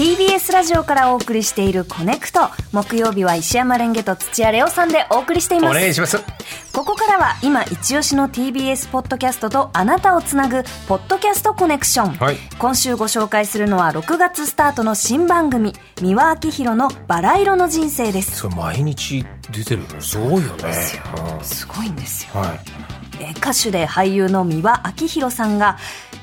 TBS ラジオからお送りしているコネクト。木曜日は石山レンゲと土屋レオさんでお送りしています。お願いします。ここからは今一押しの TBS ポッドキャストとあなたをつなぐポッドキャストコネクション、はい。今週ご紹介するのは6月スタートの新番組三輪明宏のバラ色の人生です。それ毎日出てるのすごいよね。すごいんですよ。うんはい。えー歌手で俳優の三輪明宏さんが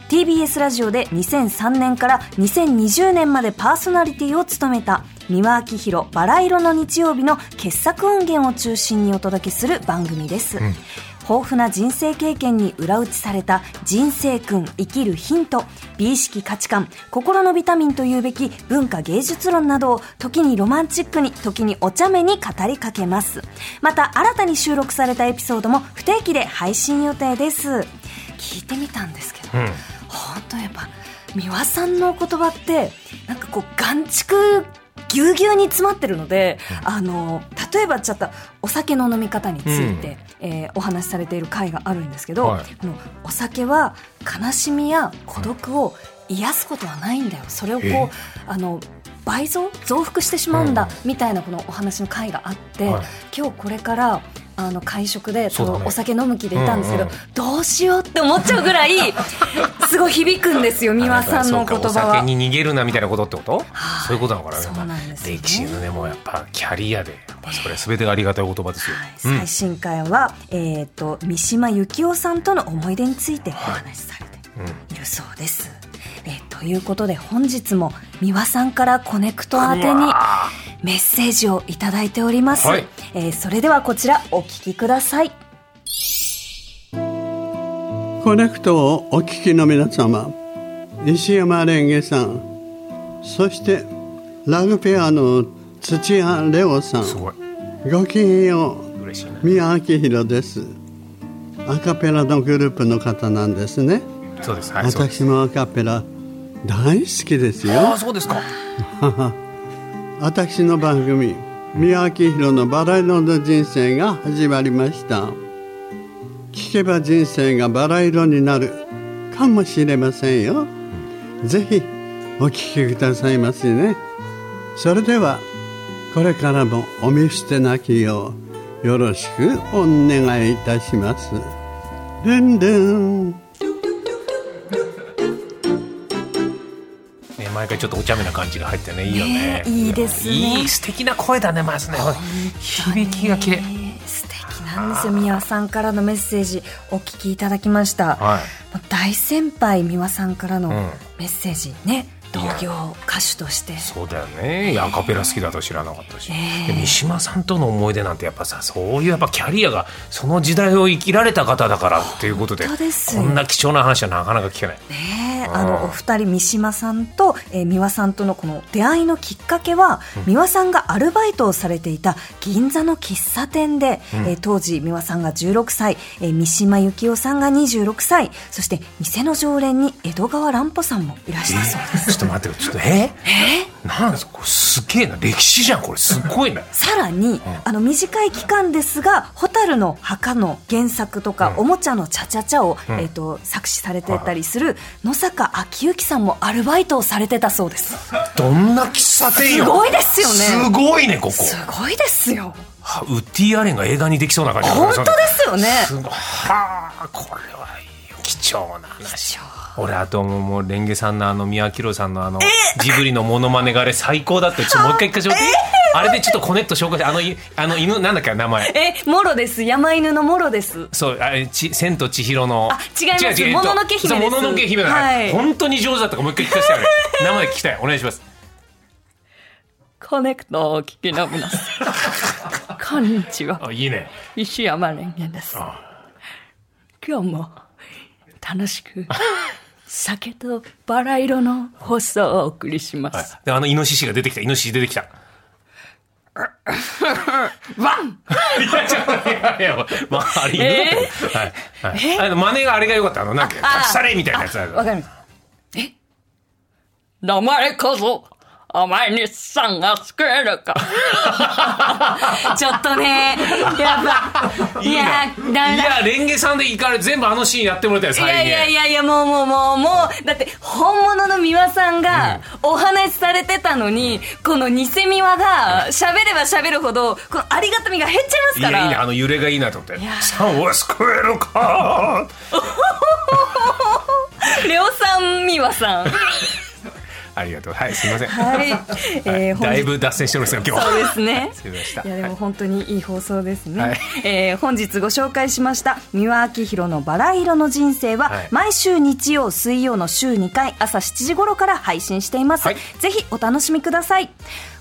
TBS ラジオで2003年から2020年までパーソナリティを務めた。三輪明宏バラ色の日曜日の傑作音源を中心にお届けする番組です、豊富な人生経験に裏打ちされた人生訓生きるヒント美意識価値観心のビタミンというべき文化芸術論などを時にロマンチックに時にお茶目に語りかけます。また新たに収録されたエピソードも不定期で配信予定です。聞いてみたんですけど、うん本当やっぱ美輪さんの言葉ってなんかこう眼蓄ぎゅうぎゅうに詰まってるので、あの例えばちょっとお酒の飲み方について、えーお話しされている回があるんですけど、はい。あのお酒は悲しみや孤独を癒すことはないんだよ。それをこうえあの倍増増幅してしまうんだ、みたいなこのお話の回があって、はい。今日これからあの会食でそうだね。お酒飲む気でいたんですけど、どうしようって思っちゃうぐらい すごい響くんですよ美輪さんの言葉そうかおは。酒。に逃げるなみたいなことってこと、はいそういうことなのかなそうなんですよね。歴史のねもうやっぱキャリアでやっぱそれ全てがありがたいお言葉ですよ、うん最新回は、えー、と三島由紀夫さんとの思い出についてお話しされているそうです。えーということで本日も美輪さんからコネクト宛てにメッセージをいただいております、はい。えーそれではこちらお聞きください。コネクトをお聞きの皆様石山レンゲさんそしてラグペアの土屋レオさんすごい。ごきげんよう嬉しいな宮明宏です。アカペラのグループの方なんですね。そうです。はい私もアカペラ大好きですあよ。あそうですか 私の番組宮明宏のバラ色の人生が始まりました。聞けば人生がバラ色になるかもしれませんよ。ぜひお聞きくださいませね。それではこれからもお見捨てなきようよろしくお願いいたします。ルンルンね、毎回ちょっとお茶目な感じが入ってねいいよね。ねいいですね。いい素敵な声だねまずね。響きが綺麗。えー素敵なんですよ。美輪さんからのメッセージお聞きいただきました、はい。大先輩美輪さんからのうん。メッセージね、同業歌手として。そうだよね。いやアカペラ好きだと知らなかったし、ええ。で三島さんとの思い出なんてやっぱさそういうやっぱキャリアがその時代を生きられた方だからっていうことでこんな貴重な話はなかなか聞けない。ねえうん。あのお二人三島さんと、えー、美輪さんとのこの出会いのきっかけは、美輪さんがアルバイトをされていた銀座の喫茶店で、えー当時美輪さんが16歳、えー三島由紀夫さんが26歳そして店の常連に江戸川乱歩さんもいらしたそうです、ちょっと待ってよちょっとえ？なんですか？これすげえな。歴史じゃん。これすごいね さらに、あの短い期間ですが「蛍の墓」の原作とか、うん。おもちゃの「チャチャチャを」うん。えー、と作詞されてたりする野坂昭之さんもアルバイトをされてたそうです。どんな喫茶店よ。すごいですよね。すごいねここ。すごいですよ。はウッディ・アレンが映画にできそうな感じ本当ですよね。すごい。はあこれはいいよ。貴重な話俺あともうもうレンゲさんのあの宮城さんのあのジブリのモノマネがあれ最高だってちょっともう一回聞かあれでちょっとコネクト紹介してあのいあの犬なんだっけ名前？えモロです。山犬のモロです。そうあれち千と千尋の。あ違います。違う違うえっともののけ姫もののけ姫だ、はい。本当に上手だったからもう一回聞かせてあれ生で聞きたい。お願いします。コネクトをお聞きの皆さん。こんにちは。あいいね。石山レンゲです。今日も楽しく酒とバラ色の放送をお送りしまはいす。であのイノシシが出てきたイノシシ出てきた ワンいや、ちょっと、いやいや、まあ、あれ、犬だっい。はい。あの、真似があれが良かった。あの、なんか、れみたいなやつある。わかります。え名前こそお前日産が作れるか。ちょっとね、やっぱ、いや、ダメだ。いや、レンゲさんでいいから全部あのシーンやってもらったよ、いやいやい。やいや、もうもうもう、もう、だって、本物の美輪さんがお話しされてたのに、この偽美輪が喋れば喋るほど、このありがたみが減っちゃいますかいや、いいね、ら。あの揺れがいいなと思って。さんを救えるか？レオさん美輪さん。ありがとう。はい、すみません。はい。えー、本日だいぶ脱線してますよ、今日。そうですね。いやでも本当にいい放送ですね、はいえー本日ご紹介しました三輪明宏のバラ色の人生は、はい毎週日曜水曜の週2回朝7時頃から配信しています、はいぜひお楽しみください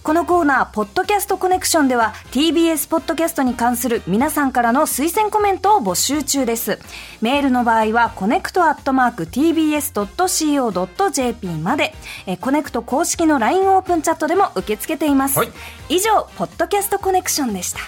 このコーナー「ポッドキャストコネクション」では TBS ポッドキャストに関する皆さんからの推薦コメントを募集中です。メールの場合はコネクトアットマーク TBS.CO.JP まで、えーコネクト公式の LINE オープンチャットでも受け付けています、はい。以上ポッドキャストコネクションでした